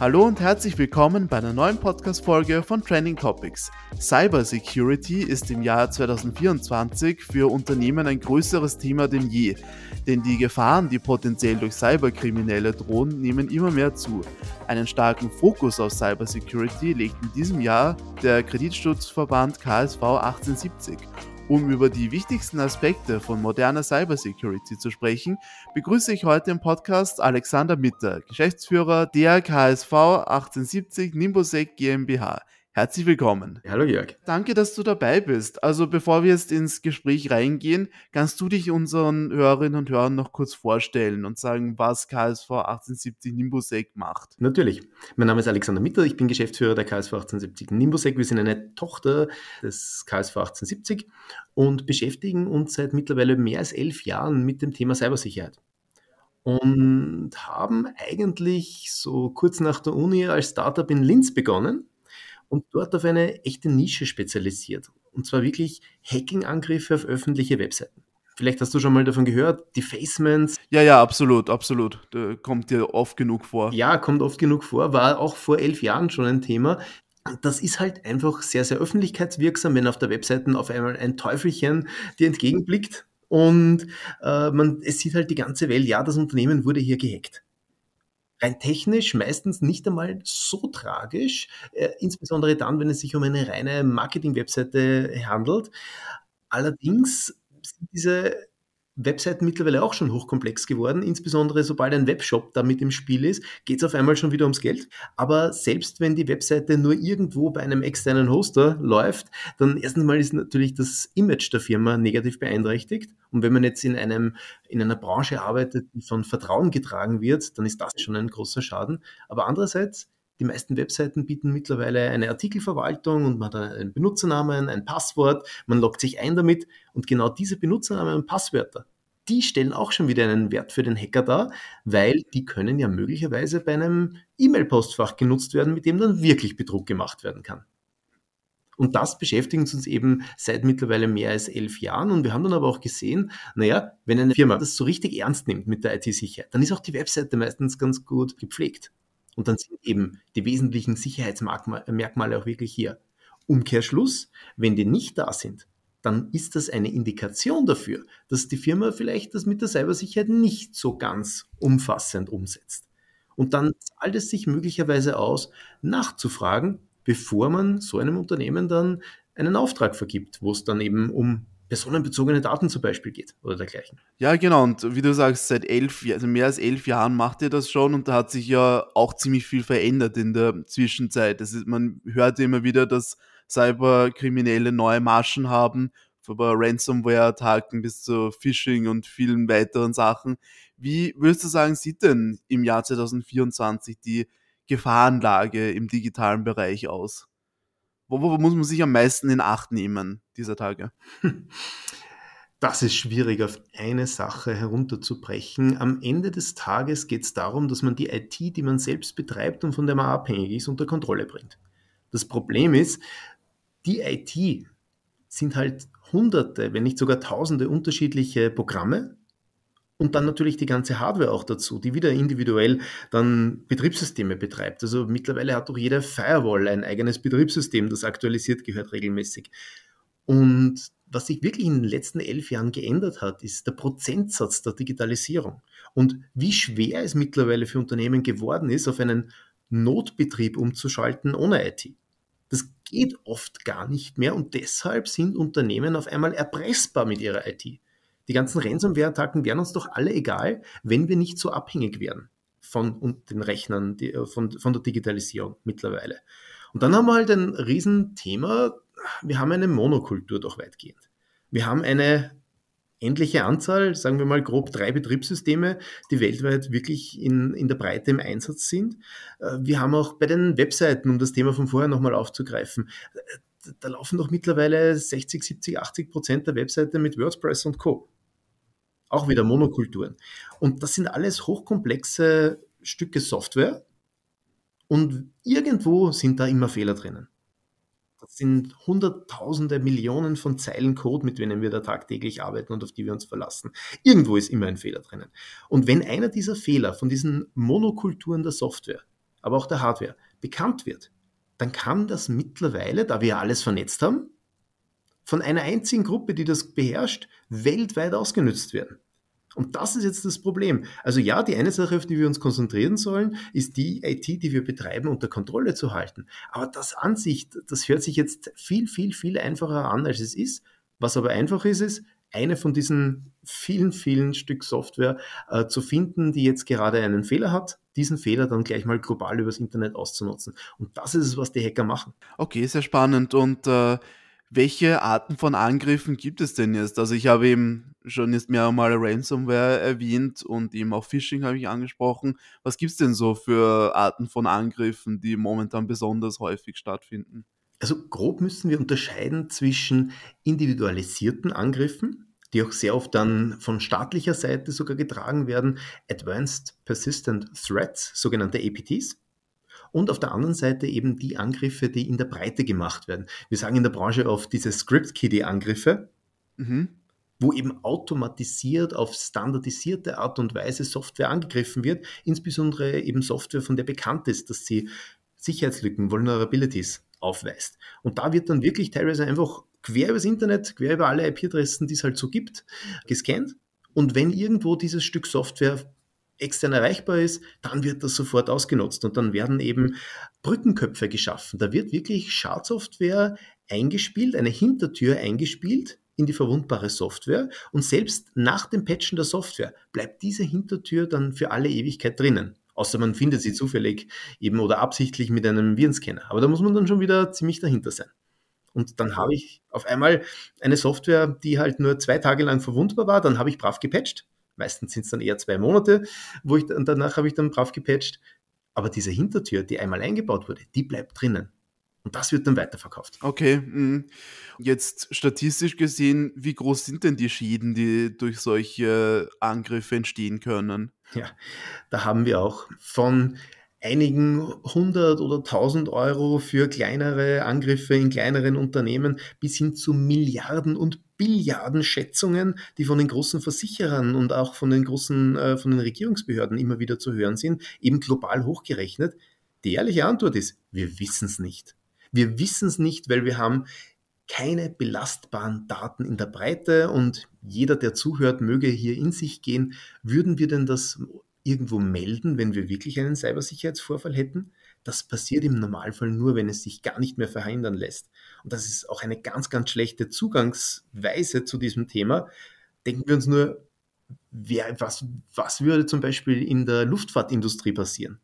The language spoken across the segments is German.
Hallo und herzlich willkommen bei einer neuen Podcast-Folge von Trending Topics. Cybersecurity ist im Jahr 2024 für Unternehmen ein größeres Thema denn je, denn die Gefahren, die potenziell durch Cyberkriminelle drohen, nehmen immer mehr zu. Einen starken Fokus auf Cybersecurity legt in diesem Jahr der Kreditschutzverband KSV 1870 um über die wichtigsten Aspekte von moderner Cybersecurity zu sprechen, begrüße ich heute im Podcast Alexander Mitter, Geschäftsführer der KSV 1870 Nimbosec GmbH. Herzlich willkommen. Hallo Jörg. Danke, dass du dabei bist. Also bevor wir jetzt ins Gespräch reingehen, kannst du dich unseren Hörerinnen und Hörern noch kurz vorstellen und sagen, was KSV 1870 Nimbusec macht? Natürlich. Mein Name ist Alexander Mitter, ich bin Geschäftsführer der KSV 1870 Nimbusec. Wir sind eine Tochter des KSV 1870 und beschäftigen uns seit mittlerweile mehr als elf Jahren mit dem Thema Cybersicherheit und haben eigentlich so kurz nach der Uni als Startup in Linz begonnen und dort auf eine echte Nische spezialisiert. Und zwar wirklich Hacking-Angriffe auf öffentliche Webseiten. Vielleicht hast du schon mal davon gehört, Defacements. Ja, ja, absolut, absolut. Da kommt dir oft genug vor. Ja, kommt oft genug vor, war auch vor elf Jahren schon ein Thema. Das ist halt einfach sehr, sehr öffentlichkeitswirksam, wenn auf der Webseite auf einmal ein Teufelchen dir entgegenblickt und äh, man, es sieht halt die ganze Welt, ja, das Unternehmen wurde hier gehackt rein technisch meistens nicht einmal so tragisch, äh, insbesondere dann, wenn es sich um eine reine Marketing-Webseite handelt. Allerdings sind diese Webseiten mittlerweile auch schon hochkomplex geworden. Insbesondere sobald ein Webshop damit im Spiel ist, geht es auf einmal schon wieder ums Geld. Aber selbst wenn die Webseite nur irgendwo bei einem externen Hoster läuft, dann erstens mal ist natürlich das Image der Firma negativ beeinträchtigt. Und wenn man jetzt in einem, in einer Branche arbeitet, die von Vertrauen getragen wird, dann ist das schon ein großer Schaden. Aber andererseits, die meisten Webseiten bieten mittlerweile eine Artikelverwaltung und man hat einen Benutzernamen, ein Passwort, man loggt sich ein damit und genau diese Benutzernamen und Passwörter, die stellen auch schon wieder einen Wert für den Hacker dar, weil die können ja möglicherweise bei einem E-Mail-Postfach genutzt werden, mit dem dann wirklich Betrug gemacht werden kann. Und das beschäftigt uns eben seit mittlerweile mehr als elf Jahren. Und wir haben dann aber auch gesehen, naja, wenn eine Firma das so richtig ernst nimmt mit der IT-Sicherheit, dann ist auch die Webseite meistens ganz gut gepflegt. Und dann sind eben die wesentlichen Sicherheitsmerkmale auch wirklich hier. Umkehrschluss, wenn die nicht da sind, dann ist das eine Indikation dafür, dass die Firma vielleicht das mit der Cybersicherheit nicht so ganz umfassend umsetzt. Und dann zahlt es sich möglicherweise aus, nachzufragen, bevor man so einem Unternehmen dann einen Auftrag vergibt, wo es dann eben um personenbezogene Daten zum Beispiel geht oder dergleichen. Ja, genau. Und wie du sagst, seit elf, also mehr als elf Jahren macht ihr das schon und da hat sich ja auch ziemlich viel verändert in der Zwischenzeit. Das ist, man hört immer wieder, dass Cyberkriminelle neue Marschen haben, von Ransomware-Attacken bis zu Phishing und vielen weiteren Sachen. Wie würdest du sagen, sieht denn im Jahr 2024 die Gefahrenlage im digitalen Bereich aus? Wo, muss man sich am meisten in Acht nehmen dieser Tage? Das ist schwierig, auf eine Sache herunterzubrechen. Am Ende des Tages geht es darum, dass man die IT, die man selbst betreibt und von der man abhängig ist, unter Kontrolle bringt. Das Problem ist, die IT sind halt hunderte, wenn nicht sogar tausende unterschiedliche Programme, und dann natürlich die ganze Hardware auch dazu, die wieder individuell dann Betriebssysteme betreibt. Also mittlerweile hat doch jede Firewall ein eigenes Betriebssystem, das aktualisiert gehört regelmäßig. Und was sich wirklich in den letzten elf Jahren geändert hat, ist der Prozentsatz der Digitalisierung. Und wie schwer es mittlerweile für Unternehmen geworden ist, auf einen Notbetrieb umzuschalten ohne IT. Das geht oft gar nicht mehr und deshalb sind Unternehmen auf einmal erpressbar mit ihrer IT. Die ganzen Ransomware-Attacken wären uns doch alle egal, wenn wir nicht so abhängig wären von den Rechnern, äh, von der Digitalisierung mittlerweile. Und dann haben wir halt ein Riesenthema. Wir haben eine Monokultur doch weitgehend. Wir haben eine endliche Anzahl, sagen wir mal grob drei Betriebssysteme, die weltweit wirklich in, in der Breite im Einsatz sind. Äh, wir haben auch bei den Webseiten, um das Thema von vorher nochmal aufzugreifen, äh, da laufen doch mittlerweile 60, 70, 80 Prozent der Webseite mit WordPress und Co. Auch wieder Monokulturen. Und das sind alles hochkomplexe Stücke Software und irgendwo sind da immer Fehler drinnen. Das sind Hunderttausende, Millionen von Zeilen Code, mit denen wir da tagtäglich arbeiten und auf die wir uns verlassen. Irgendwo ist immer ein Fehler drinnen. Und wenn einer dieser Fehler von diesen Monokulturen der Software aber auch der Hardware bekannt wird, dann kann das mittlerweile, da wir alles vernetzt haben, von einer einzigen Gruppe, die das beherrscht, weltweit ausgenutzt werden. Und das ist jetzt das Problem. Also ja, die eine Sache, auf die wir uns konzentrieren sollen, ist die IT, die wir betreiben, unter Kontrolle zu halten. Aber das an sich, das hört sich jetzt viel, viel, viel einfacher an, als es ist. Was aber einfach ist, ist, eine von diesen vielen, vielen Stück Software äh, zu finden, die jetzt gerade einen Fehler hat, diesen Fehler dann gleich mal global übers Internet auszunutzen. Und das ist es, was die Hacker machen. Okay, sehr spannend. Und äh, welche Arten von Angriffen gibt es denn jetzt? Also ich habe eben schon jetzt mehrmals Ransomware erwähnt und eben auch Phishing habe ich angesprochen. Was gibt es denn so für Arten von Angriffen, die momentan besonders häufig stattfinden? Also grob müssen wir unterscheiden zwischen individualisierten Angriffen, die auch sehr oft dann von staatlicher Seite sogar getragen werden, Advanced Persistent Threats, sogenannte APTs, und auf der anderen Seite eben die Angriffe, die in der Breite gemacht werden. Wir sagen in der Branche oft diese Script-Kiddie-Angriffe, mhm. wo eben automatisiert auf standardisierte Art und Weise Software angegriffen wird, insbesondere eben Software, von der bekannt ist, dass sie Sicherheitslücken, Vulnerabilities aufweist. Und da wird dann wirklich teilweise einfach quer übers Internet, quer über alle IP-Adressen, die es halt so gibt, gescannt. Und wenn irgendwo dieses Stück Software extern erreichbar ist, dann wird das sofort ausgenutzt und dann werden eben Brückenköpfe geschaffen. Da wird wirklich Schadsoftware eingespielt, eine Hintertür eingespielt in die verwundbare Software und selbst nach dem Patchen der Software bleibt diese Hintertür dann für alle Ewigkeit drinnen. Außer man findet sie zufällig eben oder absichtlich mit einem Virenscanner. Aber da muss man dann schon wieder ziemlich dahinter sein. Und dann habe ich auf einmal eine Software, die halt nur zwei Tage lang verwundbar war. Dann habe ich brav gepatcht. Meistens sind es dann eher zwei Monate, wo ich, und danach habe ich dann brav gepatcht. Aber diese Hintertür, die einmal eingebaut wurde, die bleibt drinnen. Und das wird dann weiterverkauft. Okay. Mhm. Jetzt statistisch gesehen, wie groß sind denn die Schäden, die durch solche Angriffe entstehen können? Ja, da haben wir auch von einigen hundert oder tausend Euro für kleinere Angriffe in kleineren Unternehmen bis hin zu Milliarden und Billiarden Schätzungen, die von den großen Versicherern und auch von den großen, äh, von den Regierungsbehörden immer wieder zu hören sind, eben global hochgerechnet. Die ehrliche Antwort ist, wir wissen es nicht. Wir wissen es nicht, weil wir haben keine belastbaren Daten in der Breite und jeder, der zuhört, möge hier in sich gehen. Würden wir denn das irgendwo melden, wenn wir wirklich einen Cybersicherheitsvorfall hätten? Das passiert im Normalfall nur, wenn es sich gar nicht mehr verhindern lässt. Und das ist auch eine ganz, ganz schlechte Zugangsweise zu diesem Thema. Denken wir uns nur, wer, was, was würde zum Beispiel in der Luftfahrtindustrie passieren?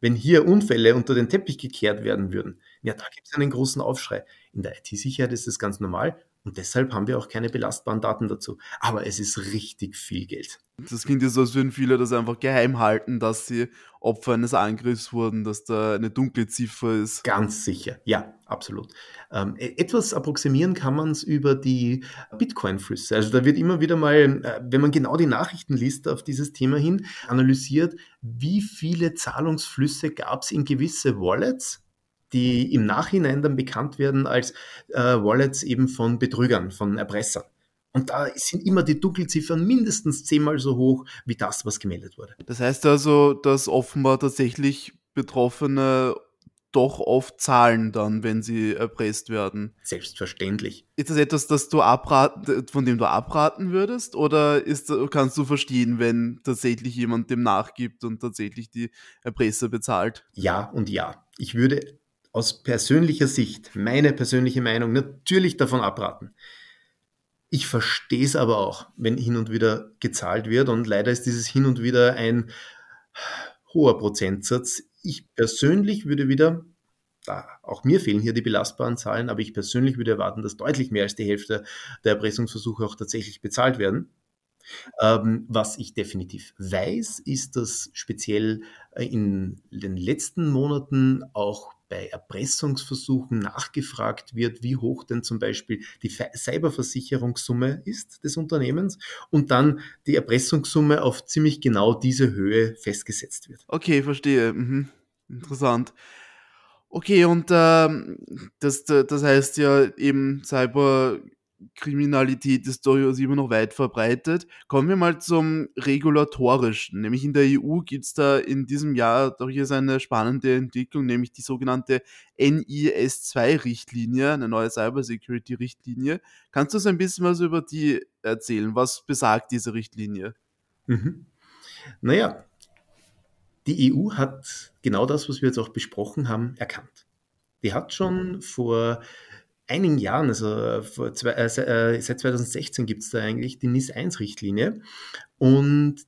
Wenn hier Unfälle unter den Teppich gekehrt werden würden, ja, da gibt es einen großen Aufschrei. In der IT-Sicherheit ist das ganz normal und deshalb haben wir auch keine belastbaren Daten dazu. Aber es ist richtig viel Geld. Das klingt ja so, als würden viele das einfach geheim halten, dass sie Opfer eines Angriffs wurden, dass da eine dunkle Ziffer ist. Ganz sicher, ja, absolut. Ähm, e-, etwas approximieren kann man es über die Bitcoin-Flüsse. Also da wird immer wieder mal, äh, wenn man genau die Nachrichten liest auf dieses Thema hin, analysiert, wie viele Zahlungsflüsse gab es in gewisse Wallets die im Nachhinein dann bekannt werden als äh, Wallets eben von Betrügern, von Erpressern. Und da sind immer die Dunkelziffern mindestens zehnmal so hoch wie das, was gemeldet wurde. Das heißt also, dass offenbar tatsächlich Betroffene doch oft zahlen dann, wenn sie erpresst werden. Selbstverständlich. Ist das etwas, das du abraten, von dem du abraten würdest? Oder ist, kannst du verstehen, wenn tatsächlich jemand dem nachgibt und tatsächlich die Erpresser bezahlt? Ja und ja. Ich würde aus persönlicher Sicht, meine persönliche Meinung, natürlich davon abraten. Ich verstehe es aber auch, wenn hin und wieder gezahlt wird und leider ist dieses hin und wieder ein hoher Prozentsatz. Ich persönlich würde wieder, da auch mir fehlen hier die belastbaren Zahlen, aber ich persönlich würde erwarten, dass deutlich mehr als die Hälfte der Erpressungsversuche auch tatsächlich bezahlt werden. Ähm, was ich definitiv weiß, ist, dass speziell äh, in den letzten Monaten auch bei Erpressungsversuchen nachgefragt wird, wie hoch denn zum Beispiel die Cyberversicherungssumme ist des Unternehmens und dann die Erpressungssumme auf ziemlich genau diese Höhe festgesetzt wird. Okay, verstehe. Mhm. Interessant. Okay, und ähm, das, das heißt ja eben, Cyber Kriminalität ist durchaus immer noch weit verbreitet. Kommen wir mal zum Regulatorischen. Nämlich in der EU gibt es da in diesem Jahr durchaus eine spannende Entwicklung, nämlich die sogenannte NIS-2-Richtlinie, eine neue Cybersecurity-Richtlinie. Kannst du uns ein bisschen was über die erzählen? Was besagt diese Richtlinie? Mhm. Naja, die EU hat genau das, was wir jetzt auch besprochen haben, erkannt. Die hat schon vor einigen Jahren, also zwei, äh, äh seit 2016 gibt es da eigentlich die NIS-1-Richtlinie und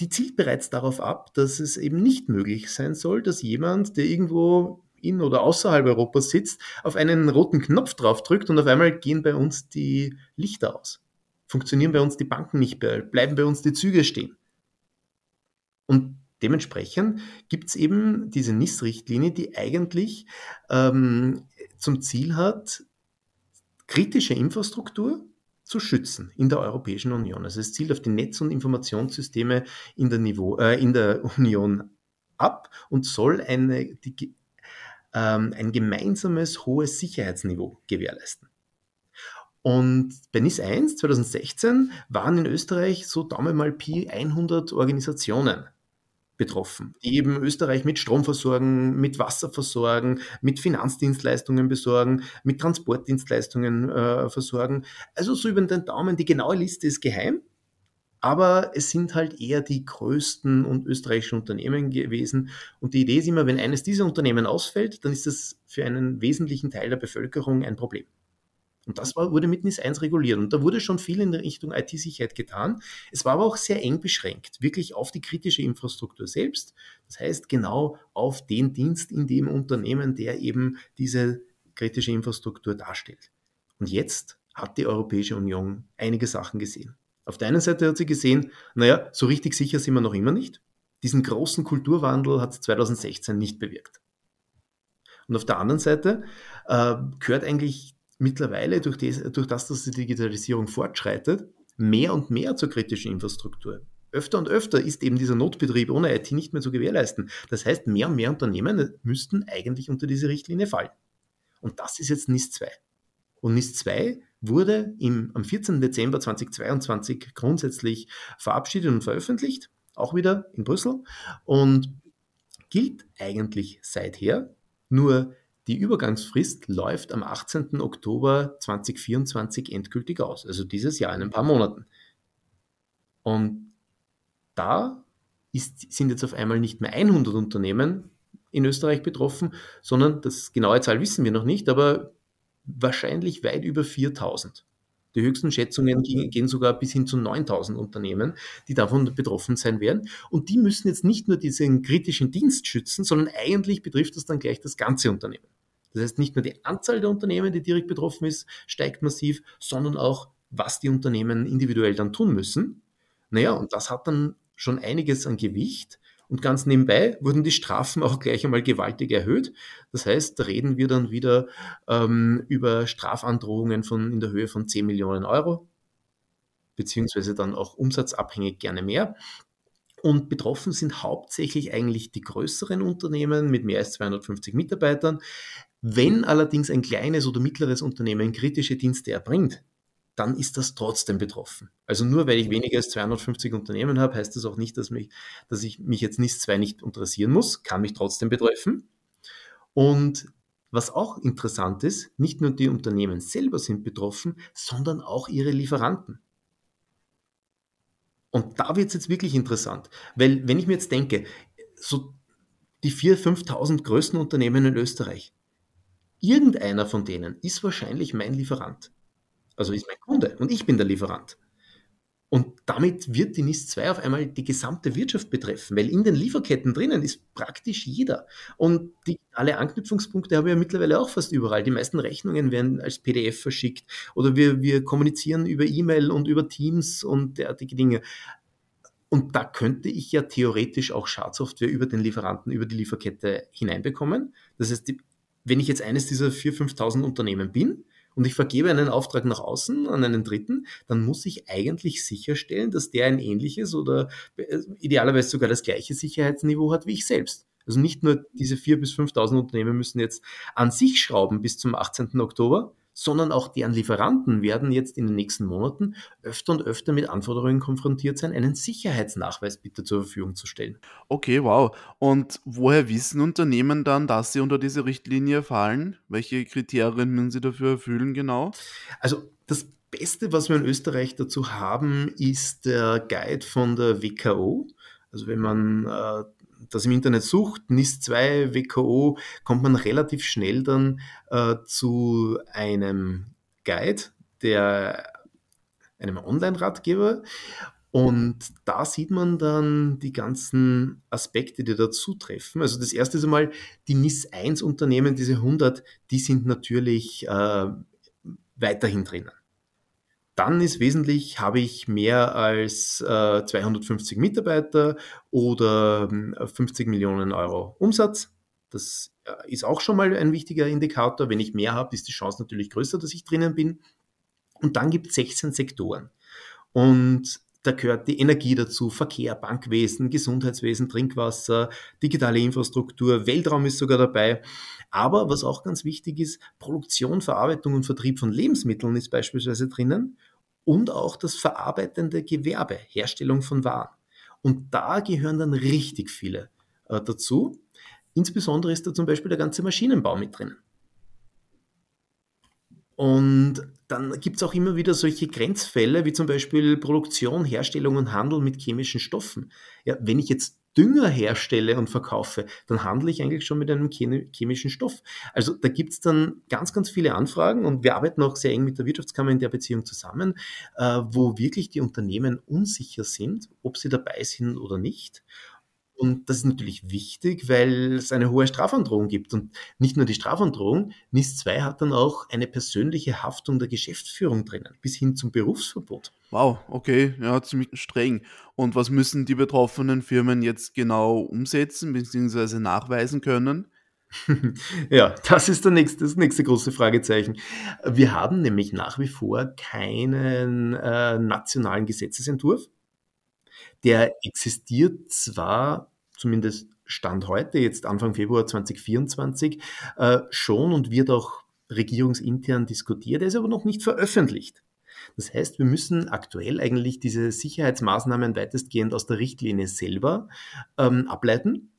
die zielt bereits darauf ab, dass es eben nicht möglich sein soll, dass jemand, der irgendwo in oder außerhalb Europas sitzt, auf einen roten Knopf draufdrückt und auf einmal gehen bei uns die Lichter aus. Funktionieren bei uns die Banken nicht mehr, bleiben bei uns die Züge stehen. Und dementsprechend gibt es eben diese NIS-Richtlinie, die eigentlich ähm, zum Ziel hat, kritische Infrastruktur zu schützen in der Europäischen Union. Also es zielt auf die Netz- und Informationssysteme in der, Niveau, äh, in der Union ab und soll eine, die, ähm, ein gemeinsames hohes Sicherheitsniveau gewährleisten. Und bei NIS 1 2016 waren in Österreich so Daumen mal Pi 100 Organisationen betroffen, die eben Österreich mit Strom versorgen, mit Wasser versorgen, mit Finanzdienstleistungen besorgen, mit Transportdienstleistungen äh, versorgen. Also so über den Daumen, die genaue Liste ist geheim, aber es sind halt eher die größten und österreichischen Unternehmen gewesen. Und die Idee ist immer, wenn eines dieser Unternehmen ausfällt, dann ist das für einen wesentlichen Teil der Bevölkerung ein Problem. Und das war, wurde mit NIS 1 reguliert. Und da wurde schon viel in Richtung IT-Sicherheit getan. Es war aber auch sehr eng beschränkt, wirklich auf die kritische Infrastruktur selbst. Das heißt, genau auf den Dienst in dem Unternehmen, der eben diese kritische Infrastruktur darstellt. Und jetzt hat die Europäische Union einige Sachen gesehen. Auf der einen Seite hat sie gesehen, naja, so richtig sicher sind wir noch immer nicht. Diesen großen Kulturwandel hat 2016 nicht bewirkt. Und auf der anderen Seite äh, gehört eigentlich mittlerweile durch, das, durch das, dass die Digitalisierung fortschreitet, mehr und mehr zur kritischen Infrastruktur. Öfter und öfter ist eben dieser Notbetrieb ohne IT nicht mehr zu gewährleisten. Das heißt, mehr und mehr Unternehmen müssten eigentlich unter diese Richtlinie fallen. Und das ist jetzt NIS 2. Und NIS 2 wurde im, am 14. Dezember 2022 grundsätzlich verabschiedet und veröffentlicht, auch wieder in Brüssel, und gilt eigentlich seither. Nur die Übergangsfrist läuft am 18. Oktober 2024 endgültig aus, also dieses Jahr in ein paar Monaten. Und da ist, sind jetzt auf einmal nicht mehr 100 Unternehmen in Österreich betroffen, sondern das genaue Zahl wissen wir noch nicht, aber wahrscheinlich weit über 4000. Die höchsten Schätzungen gehen sogar bis hin zu 9000 Unternehmen, die davon betroffen sein werden. Und die müssen jetzt nicht nur diesen kritischen Dienst schützen, sondern eigentlich betrifft das dann gleich das ganze Unternehmen. Das heißt, nicht nur die Anzahl der Unternehmen, die direkt betroffen ist, steigt massiv, sondern auch, was die Unternehmen individuell dann tun müssen. Naja, und das hat dann schon einiges an Gewicht. Und ganz nebenbei wurden die Strafen auch gleich einmal gewaltig erhöht. Das heißt, da reden wir dann wieder ähm, über Strafandrohungen von, in der Höhe von 10 Millionen Euro, beziehungsweise dann auch umsatzabhängig gerne mehr. Und betroffen sind hauptsächlich eigentlich die größeren Unternehmen mit mehr als 250 Mitarbeitern. Wenn allerdings ein kleines oder mittleres Unternehmen kritische Dienste erbringt, dann ist das trotzdem betroffen. Also nur weil ich weniger als 250 Unternehmen habe, heißt das auch nicht, dass, mich, dass ich mich jetzt NIS 2 nicht interessieren muss, kann mich trotzdem betreffen. Und was auch interessant ist, nicht nur die Unternehmen selber sind betroffen, sondern auch ihre Lieferanten. Und da wird es jetzt wirklich interessant, weil wenn ich mir jetzt denke, so die 4.000, 5.000 größten Unternehmen in Österreich, irgendeiner von denen ist wahrscheinlich mein Lieferant. Also ist mein Kunde und ich bin der Lieferant. Und damit wird die NIS 2 auf einmal die gesamte Wirtschaft betreffen, weil in den Lieferketten drinnen ist praktisch jeder. Und alle Anknüpfungspunkte haben wir ja mittlerweile auch fast überall. Die meisten Rechnungen werden als PDF verschickt oder wir, wir kommunizieren über E-Mail und über Teams und derartige Dinge. Und da könnte ich ja theoretisch auch Schadsoftware über den Lieferanten, über die Lieferkette hineinbekommen. Das heißt, wenn ich jetzt eines dieser 4.000, 5.000 Unternehmen bin, und ich vergebe einen Auftrag nach außen an einen Dritten, dann muss ich eigentlich sicherstellen, dass der ein ähnliches oder äh, idealerweise sogar das gleiche Sicherheitsniveau hat wie ich selbst. Also nicht nur diese 4.000 bis 5.000 Unternehmen müssen jetzt an sich schrauben bis zum 18. Oktober, sondern auch deren Lieferanten werden jetzt in den nächsten Monaten öfter und öfter mit Anforderungen konfrontiert sein, einen Sicherheitsnachweis bitte zur Verfügung zu stellen. Okay, wow. Und woher wissen Unternehmen dann, dass sie unter diese Richtlinie fallen? Welche Kriterien müssen sie dafür erfüllen genau? Also das Beste, was wir in Österreich dazu haben, ist der Guide von der WKO. Also wenn man äh, das im Internet sucht, NIS 2, WKO, kommt man relativ schnell dann äh, zu einem Guide, der einem Online-Ratgeber. Und da sieht man dann die ganzen Aspekte, die dazu treffen. Also das erste ist einmal die NIS 1 Unternehmen, diese 100, die sind natürlich äh, weiterhin drinnen. Dann ist wesentlich, habe ich mehr als äh, 250 Mitarbeiter oder äh, 50 Millionen Euro Umsatz. Das äh, ist auch schon mal ein wichtiger Indikator. Wenn ich mehr habe, ist die Chance natürlich größer, dass ich drinnen bin. Und dann gibt es 16 Sektoren. Und da gehört die Energie dazu, Verkehr, Bankwesen, Gesundheitswesen, Trinkwasser, digitale Infrastruktur, Weltraum ist sogar dabei. Aber was auch ganz wichtig ist, Produktion, Verarbeitung und Vertrieb von Lebensmitteln ist beispielsweise drinnen und auch das verarbeitende Gewerbe, Herstellung von Waren. Und da gehören dann richtig viele äh, dazu. Insbesondere ist da zum Beispiel der ganze Maschinenbau mit drinnen. Und dann gibt es auch immer wieder solche Grenzfälle, wie zum Beispiel Produktion, Herstellung und Handel mit chemischen Stoffen. Ja, wenn ich jetzt Dünger herstelle und verkaufe, dann handle ich eigentlich schon mit einem chemischen Stoff. Also da gibt es dann ganz, ganz viele Anfragen und wir arbeiten auch sehr eng mit der Wirtschaftskammer in der Beziehung zusammen, äh, wo wirklich die Unternehmen unsicher sind, ob sie dabei sind oder nicht. Und das ist natürlich wichtig, weil es eine hohe Strafandrohung gibt. Und nicht nur die Strafandrohung, NIS 2 hat dann auch eine persönliche Haftung der Geschäftsführung drinnen, bis hin zum Berufsverbot. Wow, okay, ja, ziemlich streng. Und was müssen die betroffenen Firmen jetzt genau umsetzen bzw. nachweisen können? ja, das ist der nächste, das nächste große Fragezeichen. Wir haben nämlich nach wie vor keinen äh, nationalen Gesetzesentwurf der existiert zwar, zumindest Stand heute, jetzt Anfang Februar 2024, äh, schon und wird auch regierungsintern diskutiert, er ist aber noch nicht veröffentlicht. Das heißt, wir müssen aktuell eigentlich diese Sicherheitsmaßnahmen weitestgehend aus der Richtlinie selber ähm, ableiten.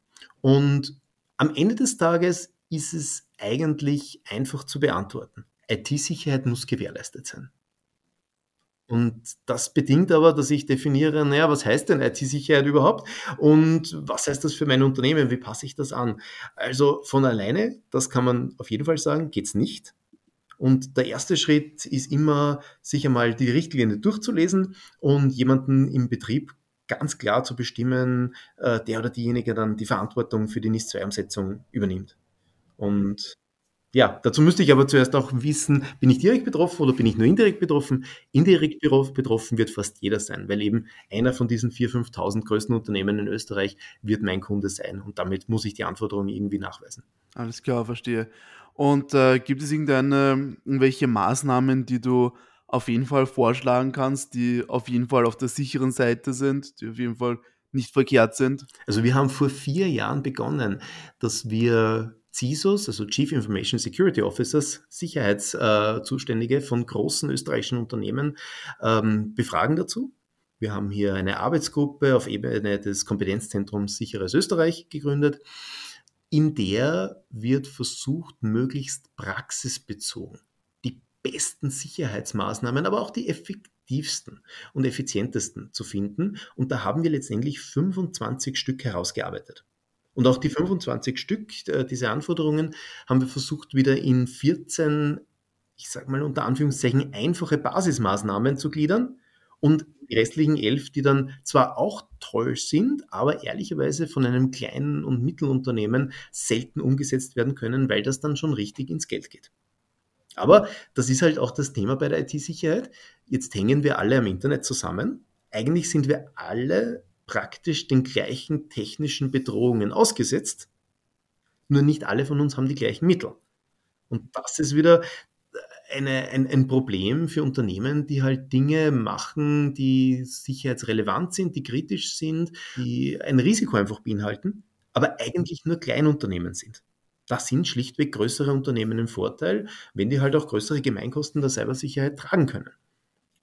Und am Ende des Tages ist es eigentlich einfach zu beantworten. IT-Sicherheit muss gewährleistet sein. Und das bedingt aber, dass ich definiere, naja, was heißt denn IT-Sicherheit überhaupt? Und was heißt das für mein Unternehmen? Wie passe ich das an? Also von alleine, das kann man auf jeden Fall sagen, geht's nicht. Und der erste Schritt ist immer, sich einmal die Richtlinie durchzulesen und jemanden im Betrieb ganz klar zu bestimmen, äh, der oder diejenige dann die Verantwortung für die NIS-2-Umsetzung übernimmt. Und ja, dazu müsste ich aber zuerst auch wissen, bin ich direkt betroffen oder bin ich nur indirekt betroffen? Indirekt betroffen wird fast jeder sein, weil eben einer von diesen 4.000, 5.000 größten Unternehmen in Österreich wird mein Kunde sein und damit muss ich die Anforderungen irgendwie nachweisen. Alles klar, verstehe. Und äh, gibt es irgendeine, irgendwelche Maßnahmen, die du auf jeden Fall vorschlagen kannst, die auf jeden Fall auf der sicheren Seite sind, die auf jeden Fall nicht verkehrt sind? Also wir haben vor vier Jahren begonnen, dass wir CISOs, also Chief Information Security Officers, Sicherheitszuständige von großen österreichischen Unternehmen, ähm, befragen dazu. Wir haben hier eine Arbeitsgruppe auf Ebene des Kompetenzzentrums Sicheres Österreich gegründet. In der wird versucht, möglichst praxisbezogen die besten Sicherheitsmaßnahmen, aber auch die effektivsten und effizientesten zu finden. Und da haben wir letztendlich 25 Stück herausgearbeitet. Und auch die 25 Stück, äh, diese Anforderungen, haben wir versucht, wieder in 14, ich sage mal unter Anführungszeichen, einfache Basismaßnahmen zu gliedern. Und die restlichen elf, die dann zwar auch toll sind, aber ehrlicherweise von einem kleinen und Mittelunternehmen selten umgesetzt werden können, weil das dann schon richtig ins Geld geht. Aber das ist halt auch das Thema bei der IT-Sicherheit. Jetzt hängen wir alle am Internet zusammen. Eigentlich sind wir alle praktisch den gleichen technischen Bedrohungen ausgesetzt, nur nicht alle von uns haben die gleichen Mittel. Und das ist wieder eine, ein, ein Problem für Unternehmen, die halt Dinge machen, die sicherheitsrelevant sind, die kritisch sind, die ein Risiko einfach beinhalten, aber eigentlich nur Kleinunternehmen sind. Da sind schlichtweg größere Unternehmen im Vorteil, wenn die halt auch größere Gemeinkosten der Cybersicherheit tragen können.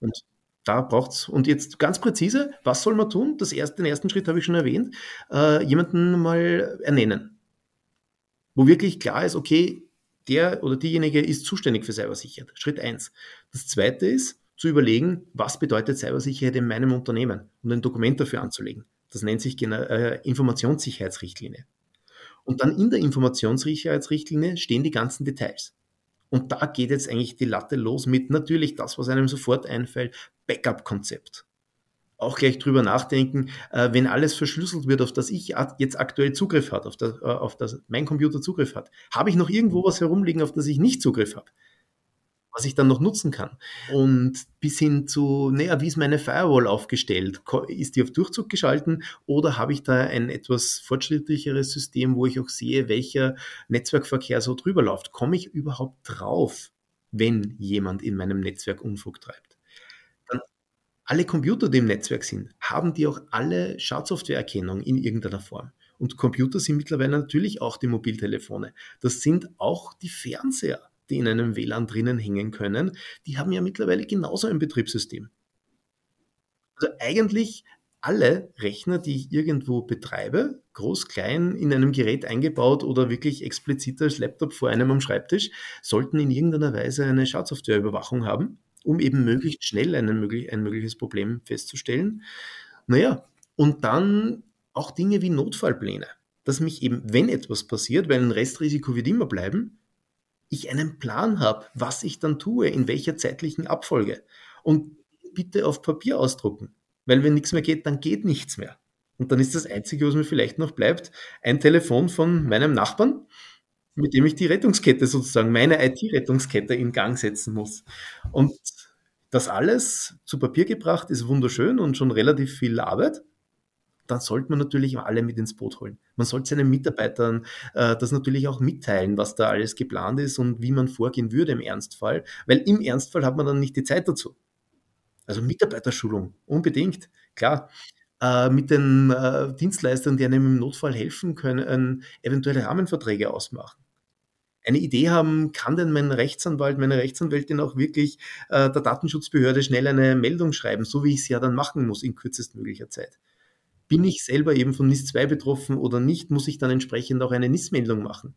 Und da braucht's und jetzt ganz präzise, was soll man tun? Das erste, den ersten Schritt habe ich schon erwähnt, äh, jemanden mal ernennen. Wo wirklich klar ist, okay, der oder diejenige ist zuständig für Cybersicherheit. Schritt eins. Das zweite ist, zu überlegen, was bedeutet Cybersicherheit in meinem Unternehmen und ein Dokument dafür anzulegen. Das nennt sich äh, Informationssicherheitsrichtlinie. Und dann in der Informationssicherheitsrichtlinie stehen die ganzen Details. Und da geht jetzt eigentlich die Latte los mit natürlich das, was einem sofort einfällt, Backup-Konzept. Auch gleich drüber nachdenken, äh, wenn alles verschlüsselt wird, auf das ich jetzt aktuell Zugriff habe, auf das, äh, auf das mein Computer Zugriff hat, habe ich noch irgendwo was herumliegen, auf das ich nicht Zugriff habe was ich dann noch nutzen kann. Und bis hin zu, naja, wie ist meine Firewall aufgestellt? Ist die auf Durchzug geschalten oder habe ich da ein etwas fortschrittlicheres System, wo ich auch sehe, welcher Netzwerkverkehr so drüber läuft? Komme ich überhaupt drauf, wenn jemand in meinem Netzwerk Unfug treibt? Alle Computer, die im Netzwerk sind, haben die auch alle Schadsoftwareerkennung in irgendeiner Form. Und Computer sind mittlerweile natürlich auch die Mobiltelefone. Das sind auch die Fernseher die in einem WLAN drinnen hängen können, die haben ja mittlerweile genauso ein Betriebssystem. Also eigentlich alle Rechner, die ich irgendwo betreibe, groß, klein, in einem Gerät eingebaut oder wirklich explizit als Laptop vor einem am Schreibtisch, sollten in irgendeiner Weise eine Schadsoftwareüberwachung haben, um eben möglichst schnell ein, ein mögliches Problem festzustellen. Naja, und dann auch Dinge wie Notfallpläne, dass mich eben, wenn etwas passiert, weil ein Restrisiko wird immer bleiben, ich einen Plan habe, was ich dann tue, in welcher zeitlichen Abfolge. Und bitte auf Papier ausdrucken. Weil wenn nichts mehr geht, dann geht nichts mehr. Und dann ist das Einzige, was mir vielleicht noch bleibt, ein Telefon von meinem Nachbarn, mit dem ich die Rettungskette sozusagen, meine IT-Rettungskette in Gang setzen muss. Und das alles zu Papier gebracht ist wunderschön und schon relativ viel Arbeit dann sollte man natürlich alle mit ins Boot holen. Man sollte seinen Mitarbeitern äh, das natürlich auch mitteilen, was da alles geplant ist und wie man vorgehen würde im Ernstfall, weil im Ernstfall hat man dann nicht die Zeit dazu. Also Mitarbeiterschulung, unbedingt, klar. Äh, mit den äh, Dienstleistern, die einem im Notfall helfen können, eventuelle Rahmenverträge ausmachen eine Idee haben, kann denn mein Rechtsanwalt, meine Rechtsanwältin auch wirklich äh, der Datenschutzbehörde schnell eine Meldung schreiben, so wie ich es ja dann machen muss in kürzestmöglicher Zeit bin ich selber eben von NIS 2 betroffen oder nicht, muss ich dann entsprechend auch eine NIS-Meldung machen.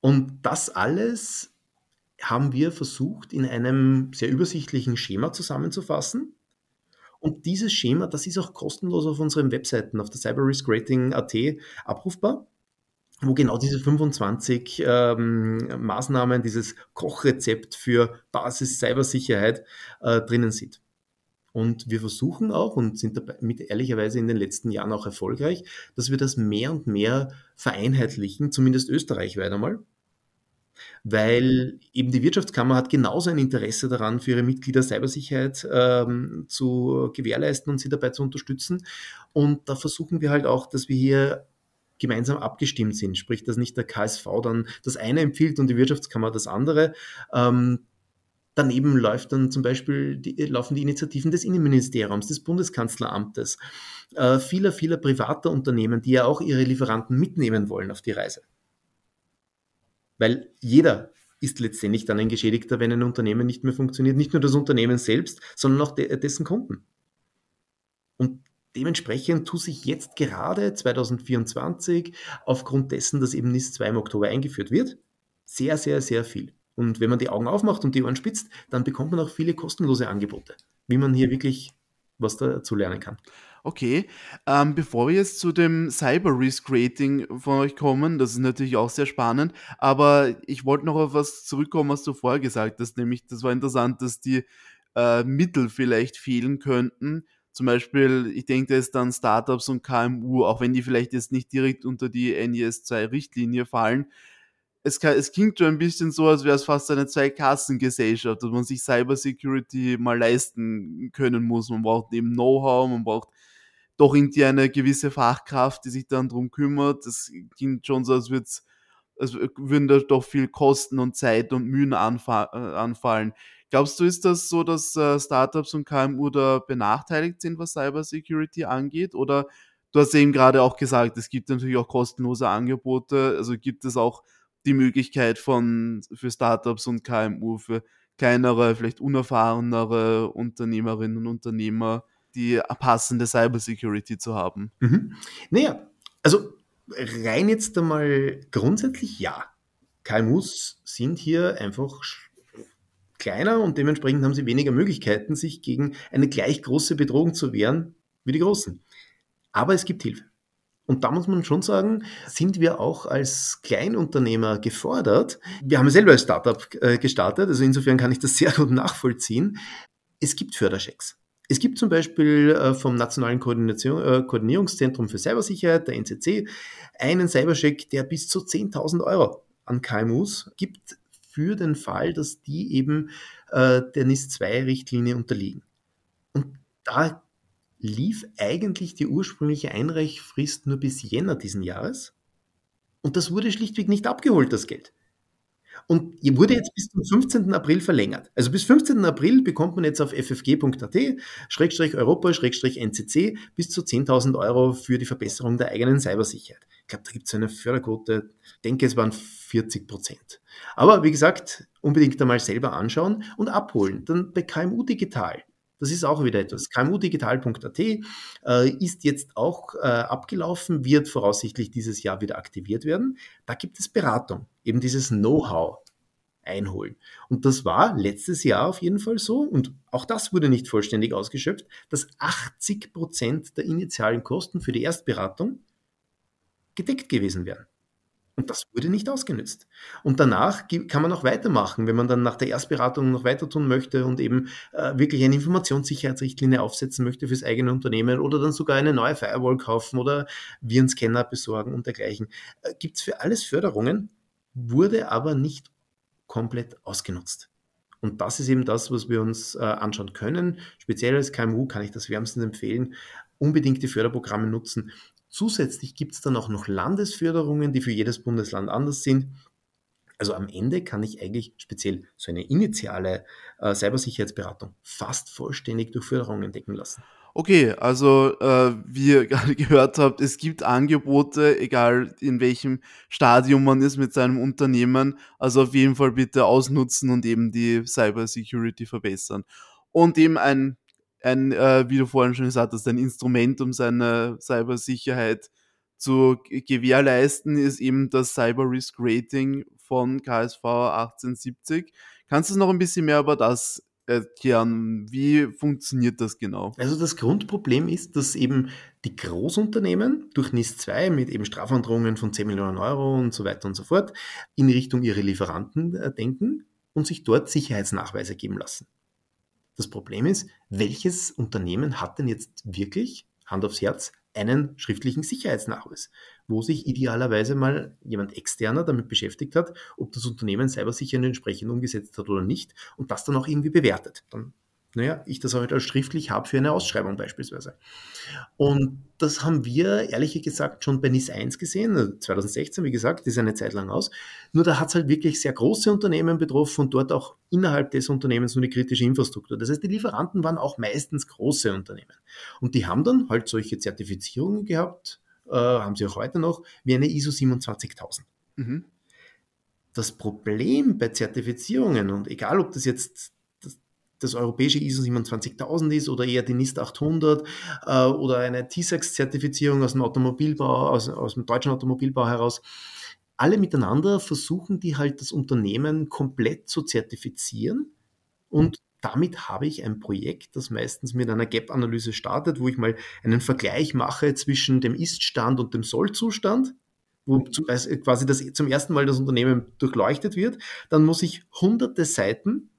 Und das alles haben wir versucht in einem sehr übersichtlichen Schema zusammenzufassen. Und dieses Schema, das ist auch kostenlos auf unseren Webseiten, auf der cyberriskrating.at abrufbar, wo genau diese 25 ähm, Maßnahmen, dieses Kochrezept für Basis Cybersicherheit äh, drinnen sind. Und wir versuchen auch und sind damit ehrlicherweise in den letzten Jahren auch erfolgreich, dass wir das mehr und mehr vereinheitlichen, zumindest österreichweit einmal. Weil eben die Wirtschaftskammer hat genauso ein Interesse daran, für ihre Mitglieder Cybersicherheit ähm, zu gewährleisten und sie dabei zu unterstützen. Und da versuchen wir halt auch, dass wir hier gemeinsam abgestimmt sind, sprich, dass nicht der KSV dann das eine empfiehlt und die Wirtschaftskammer das andere. Ähm, Daneben läuft dann zum Beispiel die, laufen die Initiativen des Innenministeriums, des Bundeskanzleramtes, äh, vieler, vieler privater Unternehmen, die ja auch ihre Lieferanten mitnehmen wollen auf die Reise. Weil jeder ist letztendlich dann ein Geschädigter, wenn ein Unternehmen nicht mehr funktioniert. Nicht nur das Unternehmen selbst, sondern auch de dessen Kunden. Dementsprechend tut sich jetzt gerade 2024 aufgrund dessen, dass eben NIS 2 im Oktober eingeführt wird, sehr, sehr, sehr viel. Und wenn man die Augen aufmacht und die Ohren spitzt, dann bekommt man auch viele kostenlose Angebote, wie man hier wirklich was dazu lernen kann. Okay, ähm, bevor wir jetzt zu dem Cyber Risk Rating von euch kommen, das ist natürlich auch sehr spannend, aber ich wollte noch auf was zurückkommen, was du vorher gesagt hast, nämlich das war interessant, dass die äh, Mittel vielleicht fehlen könnten. Zum Beispiel, ich denke jetzt an Startups und KMU, auch wenn die vielleicht jetzt nicht direkt unter die NIS 2 Richtlinie fallen, es, kann, es klingt schon ein bisschen so, als wäre es fast eine Zweikassengesellschaft, dass man sich Cybersecurity mal leisten können muss. Man braucht eben Know-how, man braucht doch irgendwie eine gewisse Fachkraft, die sich dann drum kümmert. Das klingt schon so, als, als würden da doch viel Kosten und Zeit und Mühen äh, anfallen. Glaubst du, ist das so, dass äh, Startups und KMU da benachteiligt sind, was Cybersecurity angeht? Oder du hast eben gerade auch gesagt, es gibt natürlich auch kostenlose Angebote. Also gibt es auch die Möglichkeit von für Startups und KMU, für kleinere, vielleicht unerfahrenere Unternehmerinnen und Unternehmer, die passende Cybersecurity zu haben. Mhm. Naja, also rein jetzt einmal grundsätzlich ja. KMUs sind hier einfach kleiner und dementsprechend haben sie weniger Möglichkeiten, sich gegen eine gleich große Bedrohung zu wehren wie die Großen. Aber es gibt Hilfe. Und da muss man schon sagen, sind wir auch als Kleinunternehmer gefordert. Wir haben selber als Startup äh, gestartet, also insofern kann ich das sehr gut nachvollziehen. Es gibt Förderchecks. Es gibt zum Beispiel äh, vom Nationalen äh, Koordinierungszentrum für Cybersicherheit, der NCC, einen Cybercheck, der bis zu 10.000 Euro an KMUs gibt für den Fall, dass die eben der NIS-2-Richtlinie unterliegen. Und da lief eigentlich die ursprüngliche Einreichfrist nur bis Jänner diesen Jahres. Und das wurde schlichtweg nicht abgeholt, das Geld. Und wurde jetzt bis zum 15. April verlängert. Also bis 15. April bekommt man jetzt auf ffg.at, Schrägstrich Europa, Schrägstrich NCC bis zu 10.000 Euro für die Verbesserung der eigenen Cybersicherheit. Ich glaube, da gibt es eine Förderquote, denke, es waren 40 Prozent. Aber wie gesagt, unbedingt einmal selber anschauen und abholen. Dann bei KMU Digital das ist auch wieder etwas. kmudigital.at äh, ist jetzt auch äh, abgelaufen, wird voraussichtlich dieses Jahr wieder aktiviert werden. Da gibt es Beratung, eben dieses Know-how einholen. Und das war letztes Jahr auf jeden Fall so, und auch das wurde nicht vollständig ausgeschöpft, dass 80 Prozent der initialen Kosten für die Erstberatung gedeckt gewesen wären. Und das wurde nicht ausgenützt. Und danach kann man auch weitermachen, wenn man dann nach der Erstberatung noch weiter tun möchte und eben äh, wirklich eine Informationssicherheitsrichtlinie aufsetzen möchte fürs eigene Unternehmen oder dann sogar eine neue Firewall kaufen oder Virenscanner besorgen und dergleichen. Äh, Gibt es für alles Förderungen, wurde aber nicht komplett ausgenutzt. Und das ist eben das, was wir uns äh, anschauen können. Speziell als KMU kann ich das wärmstens empfehlen. Unbedingt die Förderprogramme nutzen. Zusätzlich gibt es dann auch noch Landesförderungen, die für jedes Bundesland anders sind. Also am Ende kann ich eigentlich speziell so eine initiale äh, Cybersicherheitsberatung fast vollständig durch Förderungen decken lassen. Okay, also äh, wie ihr gerade gehört habt, es gibt Angebote, egal in welchem Stadium man ist mit seinem Unternehmen. Also auf jeden Fall bitte ausnutzen und eben die Cybersecurity verbessern. Und eben ein ein, äh, wie du vorhin schon gesagt hast, ein Instrument, um seine Cybersicherheit zu gewährleisten, ist eben das Cyber Risk Rating von KSV 1870. Kannst du noch ein bisschen mehr über das erklären? Wie funktioniert das genau? Also das Grundproblem ist, dass eben die Großunternehmen durch NIS 2 mit eben Strafandrohungen von 10 Millionen Euro und so weiter und so fort in Richtung ihrer Lieferanten äh, denken und sich dort Sicherheitsnachweise geben lassen. Das Problem ist, welches Unternehmen hat denn jetzt wirklich, Hand aufs Herz, einen schriftlichen Sicherheitsnachweis, wo sich idealerweise mal jemand externer damit beschäftigt hat, ob das Unternehmen Cybersicherheit entsprechend umgesetzt hat oder nicht und das dann auch irgendwie bewertet. Dann naja, ich das halt als schriftlich habe für eine Ausschreibung beispielsweise. Und das haben wir ehrlich gesagt schon bei NIS 1 gesehen, 2016, wie gesagt, ist eine Zeit lang aus. Nur da hat es halt wirklich sehr große Unternehmen betroffen und dort auch innerhalb des Unternehmens nur die kritische Infrastruktur. Das heißt, die Lieferanten waren auch meistens große Unternehmen. Und die haben dann halt solche Zertifizierungen gehabt, äh, haben sie auch heute noch, wie eine ISO 27000. Mhm. Das Problem bei Zertifizierungen und egal ob das jetzt das europäische ISO 27000 ist oder eher die NIST 800 äh, oder eine TISAX-Zertifizierung aus dem Automobilbau, aus, aus dem deutschen Automobilbau heraus. Alle miteinander versuchen die halt das Unternehmen komplett zu zertifizieren und damit habe ich ein Projekt, das meistens mit einer Gap-Analyse startet, wo ich mal einen Vergleich mache zwischen dem Ist-Stand und dem Soll-Zustand, wo quasi das, zum ersten Mal das Unternehmen durchleuchtet wird. Dann muss ich hunderte Seiten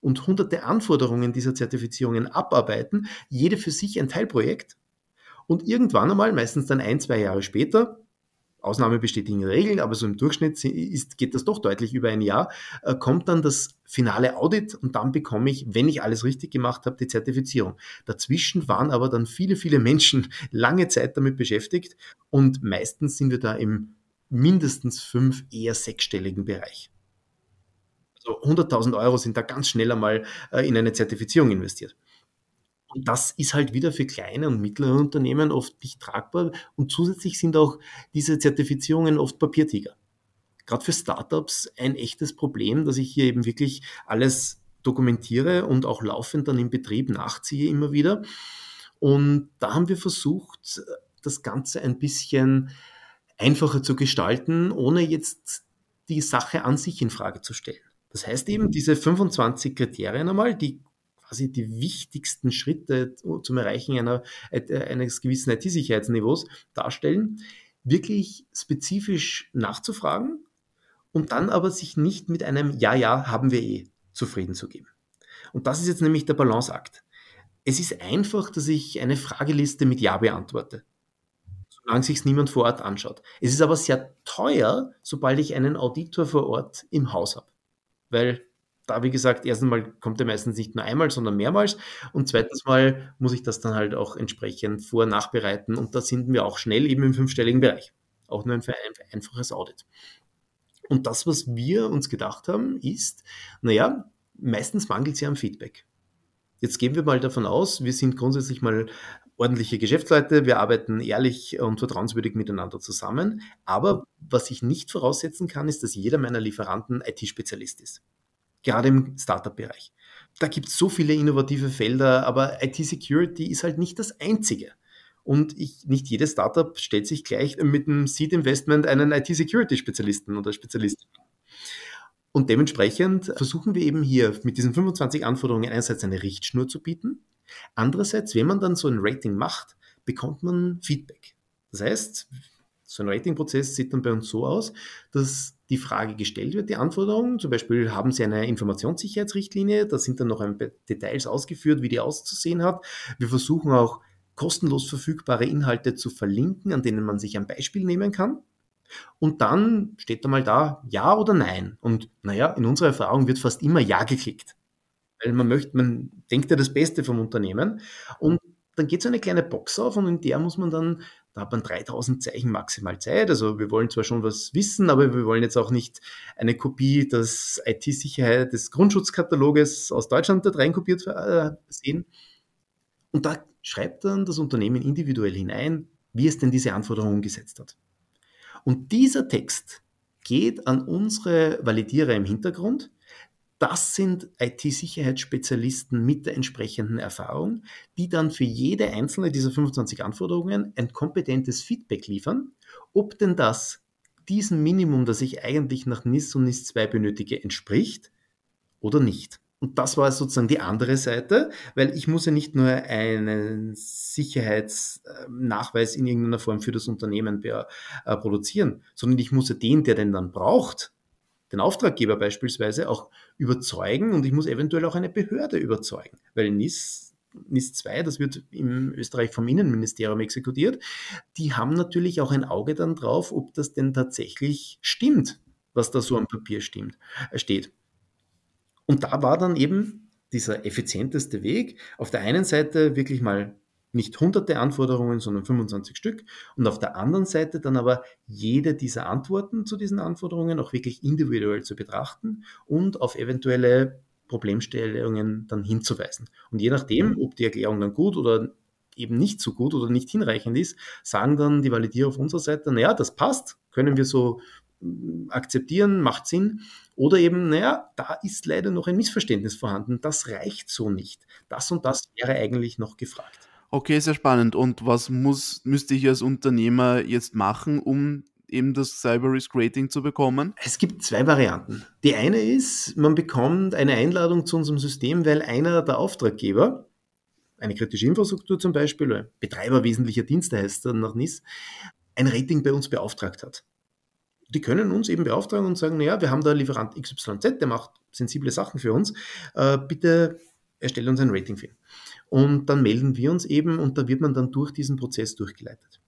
und hunderte Anforderungen dieser Zertifizierungen abarbeiten, jede für sich ein Teilprojekt. Und irgendwann einmal, meistens dann ein, zwei Jahre später, Ausnahme bestätigen Regeln, aber so im Durchschnitt ist, geht das doch deutlich über ein Jahr, äh, kommt dann das finale Audit und dann bekomme ich, wenn ich alles richtig gemacht habe, die Zertifizierung. Dazwischen waren aber dann viele, viele Menschen lange Zeit damit beschäftigt und meistens sind wir da im mindestens fünf, eher sechsstelligen Bereich. Also 100.000 Euro sind da ganz schnell einmal äh, in eine Zertifizierung investiert. Und das ist halt wieder für kleine und mittlere Unternehmen oft nicht tragbar. Und zusätzlich sind auch diese Zertifizierungen oft Papiertiger. Gerade für Startups ein echtes Problem, dass ich hier eben wirklich alles dokumentiere und auch laufend dann im Betrieb nachziehe immer wieder. Und da haben wir versucht, das Ganze ein bisschen einfacher zu gestalten, ohne jetzt die Sache an sich in Frage zu stellen. Das heißt eben, diese 25 Kriterien einmal, die quasi die wichtigsten Schritte zum Erreichen einer, eines gewissen IT-Sicherheitsniveaus darstellen, wirklich spezifisch nachzufragen und dann aber sich nicht mit einem Ja, ja, haben wir eh zufrieden zu geben. Und das ist jetzt nämlich der Balanceakt. Es ist einfach, dass ich eine Frageliste mit Ja beantworte, solange sich niemand vor Ort anschaut. Es ist aber sehr teuer, sobald ich einen Auditor vor Ort im Haus habe. Weil da, wie gesagt, erstens mal kommt er meistens nicht nur einmal, sondern mehrmals. Und zweitens mal muss ich das dann halt auch entsprechend vor- und nachbereiten. Und da sind wir auch schnell eben im fünfstelligen Bereich. Auch nur ein einfaches Audit. Und das, was wir uns gedacht haben, ist, naja, meistens mangelt es ja am Feedback. Jetzt gehen wir mal davon aus, wir sind grundsätzlich mal ordentliche Geschäftsleute, wir arbeiten ehrlich und vertrauenswürdig miteinander zusammen. Aber was ich nicht voraussetzen kann, ist, dass jeder meiner Lieferanten IT-Spezialist ist. Gerade im Startup-Bereich. Da gibt es so viele innovative Felder, aber IT-Security ist halt nicht das einzige. Und ich, nicht jedes Startup stellt sich gleich mit einem Seed-Investment einen IT-Security-Spezialisten oder Spezialistin. Und dementsprechend versuchen wir eben hier mit diesen 25 Anforderungen einerseits eine Richtschnur zu bieten, Andererseits, wenn man dann so ein Rating macht, bekommt man Feedback. Das heißt, so ein Ratingprozess sieht dann bei uns so aus, dass die Frage gestellt wird, die Anforderungen, zum Beispiel haben Sie eine Informationssicherheitsrichtlinie, da sind dann noch ein paar Details ausgeführt, wie die auszusehen hat. Wir versuchen auch kostenlos verfügbare Inhalte zu verlinken, an denen man sich ein Beispiel nehmen kann. Und dann steht da mal da, ja oder nein. Und naja, in unserer Erfahrung wird fast immer ja geklickt weil man möchte, man denkt ja das Beste vom Unternehmen und dann geht so eine kleine Box auf und in der muss man dann, da hat man 3000 Zeichen maximal Zeit. Also wir wollen zwar schon was wissen, aber wir wollen jetzt auch nicht eine Kopie des IT-Sicherheit des Grundschutzkataloges aus Deutschland dort reinkopiert äh, sehen. Und da schreibt dann das Unternehmen individuell hinein, wie es denn diese Anforderungen umgesetzt hat. Und dieser Text geht an unsere Validierer im Hintergrund, das sind IT-Sicherheitsspezialisten mit der entsprechenden Erfahrung, die dann für jede einzelne dieser 25 Anforderungen ein kompetentes Feedback liefern, ob denn das diesem Minimum, das ich eigentlich nach NIS und NIS 2 benötige, entspricht oder nicht. Und das war sozusagen die andere Seite, weil ich muss ja nicht nur einen Sicherheitsnachweis in irgendeiner Form für das Unternehmen äh, produzieren, sondern ich muss ja den, der den dann braucht, den Auftraggeber beispielsweise auch überzeugen und ich muss eventuell auch eine Behörde überzeugen, weil NIS, NIS 2, das wird in Österreich vom Innenministerium exekutiert, die haben natürlich auch ein Auge dann drauf, ob das denn tatsächlich stimmt, was da so am Papier stimmt, äh, steht. Und da war dann eben dieser effizienteste Weg, auf der einen Seite wirklich mal nicht hunderte Anforderungen, sondern 25 Stück. Und auf der anderen Seite dann aber jede dieser Antworten zu diesen Anforderungen auch wirklich individuell zu betrachten und auf eventuelle Problemstellungen dann hinzuweisen. Und je nachdem, ob die Erklärung dann gut oder eben nicht so gut oder nicht hinreichend ist, sagen dann die Validierer auf unserer Seite, naja, das passt, können wir so mm, akzeptieren, macht Sinn. Oder eben, naja, da ist leider noch ein Missverständnis vorhanden, das reicht so nicht. Das und das wäre eigentlich noch gefragt. Okay, sehr spannend. Und was muss, müsste ich als Unternehmer jetzt machen, um eben das Cyber Risk Rating zu bekommen? Es gibt zwei Varianten. Die eine ist, man bekommt eine Einladung zu unserem System, weil einer der Auftraggeber, eine kritische Infrastruktur zum Beispiel, Betreiber wesentlicher Dienste heißt er nach NIS, ein Rating bei uns beauftragt hat. Die können uns eben beauftragen und sagen, naja, wir haben da Lieferant XYZ, der macht sensible Sachen für uns, äh, bitte erstelle uns ein Rating für ihn. Und dann melden wir uns eben und da wird man dann durch diesen Prozess durchgeleitet.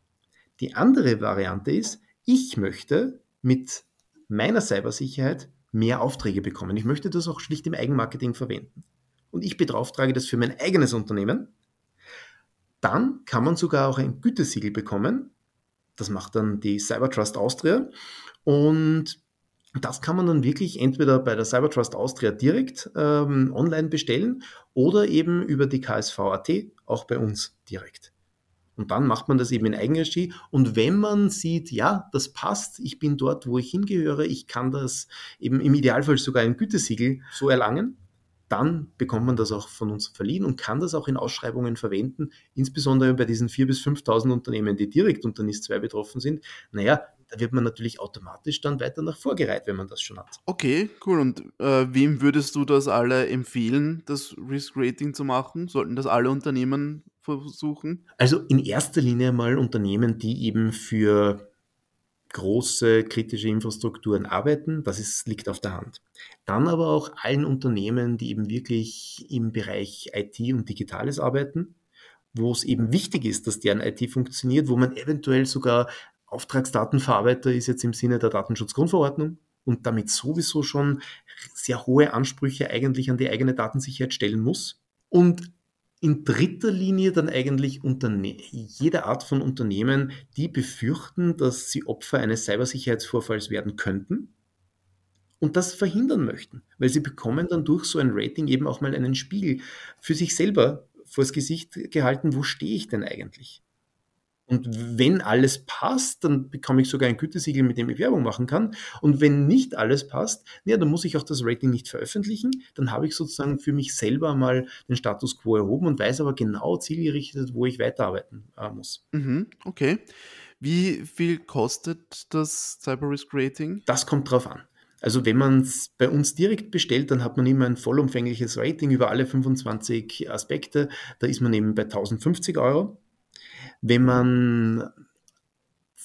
Die andere Variante ist, ich möchte mit meiner Cybersicherheit mehr Aufträge bekommen. Ich möchte das auch schlicht im Eigenmarketing verwenden. Und ich beauftrage das für mein eigenes Unternehmen. Dann kann man sogar auch ein Gütesiegel bekommen. Das macht dann die Cybertrust Austria. Und Das kann man dann wirklich entweder bei der Cybertrust Austria direkt ähm, online bestellen oder eben über die KSV.at auch bei uns direkt. Und dann macht man das eben in Eigenregie. Und wenn man sieht, ja, das passt, ich bin dort, wo ich hingehöre, ich kann das eben im Idealfall sogar ein Gütesiegel so erlangen, dann bekommt man das auch von uns verliehen und kann das auch in Ausschreibungen verwenden, insbesondere bei diesen 4.000 bis 5.000 Unternehmen, die direkt unter NIS 2 betroffen sind. Naja, da wird man natürlich automatisch dann weiter nach vorgereiht, wenn man das schon hat. Okay, cool. Und äh, wem würdest du das alle empfehlen, das Risk Rating zu machen? Sollten das alle Unternehmen versuchen? Also in erster Linie mal Unternehmen, die eben für große kritische Infrastrukturen arbeiten, das ist, liegt auf der Hand. Dann aber auch allen Unternehmen, die eben wirklich im Bereich IT und Digitales arbeiten, wo es eben wichtig ist, dass deren IT funktioniert, wo man eventuell sogar Auftragsdatenverarbeiter ist jetzt im Sinne der Datenschutzgrundverordnung und damit sowieso schon sehr hohe Ansprüche eigentlich an die eigene Datensicherheit stellen muss. Und in dritter Linie dann eigentlich Unterne jede Art von Unternehmen, die befürchten, dass sie Opfer eines Cybersicherheitsvorfalls werden könnten und das verhindern möchten, weil sie bekommen dann durch so ein Rating eben auch mal einen Spiegel für sich selber vors Gesicht gehalten, wo stehe ich denn eigentlich? Und wenn alles passt, dann bekomme ich sogar ein Gütesiegel, mit dem ich Werbung machen kann. Und wenn nicht alles passt, ja, dann muss ich auch das Rating nicht veröffentlichen. Dann habe ich sozusagen für mich selber mal den Status quo erhoben und weiß aber genau zielgerichtet, wo ich weiterarbeiten äh, muss. Mhm, okay. Wie viel kostet das Cyber Risk Rating? Das kommt drauf an. Also wenn man es bei uns direkt bestellt, dann hat man immer ein vollumfängliches Rating über alle 25 Aspekte. Da ist man eben bei 1050 Euro. Wenn man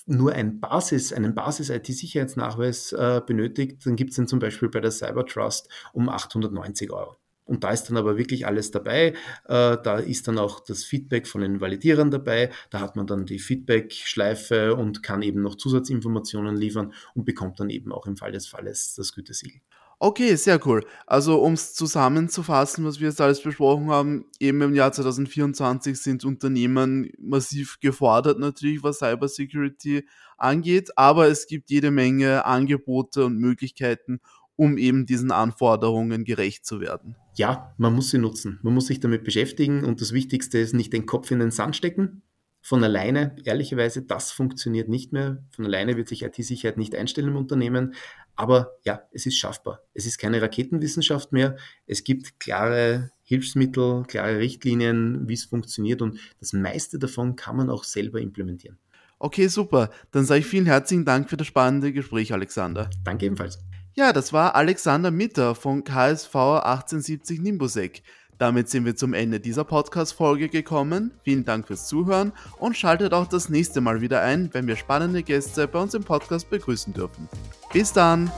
nur ein Basis, einen Basis-IT-Sicherheitsnachweis äh, benötigt, dann gibt es den zum Beispiel bei der Cybertrust um 890 Euro. Und da ist dann aber wirklich alles dabei. Äh, da ist dann auch das Feedback von den Validierern dabei. Da hat man dann die Feedback-Schleife und kann eben noch Zusatzinformationen liefern und bekommt dann eben auch im Fall des Falles das Gütesiegel. Okay, sehr cool. Also um es zusammenzufassen, was wir jetzt alles besprochen haben, eben im Jahr 2024 sind Unternehmen massiv gefordert natürlich, was Cybersecurity angeht, aber es gibt jede Menge Angebote und Möglichkeiten, um eben diesen Anforderungen gerecht zu werden. Ja, man muss sie nutzen. Man muss sich damit beschäftigen und das Wichtigste ist nicht den Kopf in den Sand stecken, von alleine, ehrlicherweise, das funktioniert nicht mehr. Von alleine wird sich IT-Sicherheit nicht einstellen im Unternehmen. Aber ja, es ist schaffbar. Es ist keine Raketenwissenschaft mehr. Es gibt klare Hilfsmittel, klare Richtlinien, wie es funktioniert. Und das meiste davon kann man auch selber implementieren. Okay, super. Dann sage ich vielen herzlichen Dank für das spannende Gespräch, Alexander. Danke ebenfalls. Ja, das war Alexander Mitter von KSV 1870 Nimbusek. Damit sind wir zum Ende dieser Podcast-Folge gekommen. Vielen Dank fürs Zuhören und schaltet auch das nächste Mal wieder ein, wenn wir spannende Gäste bei uns im Podcast begrüßen dürfen. Bis dann!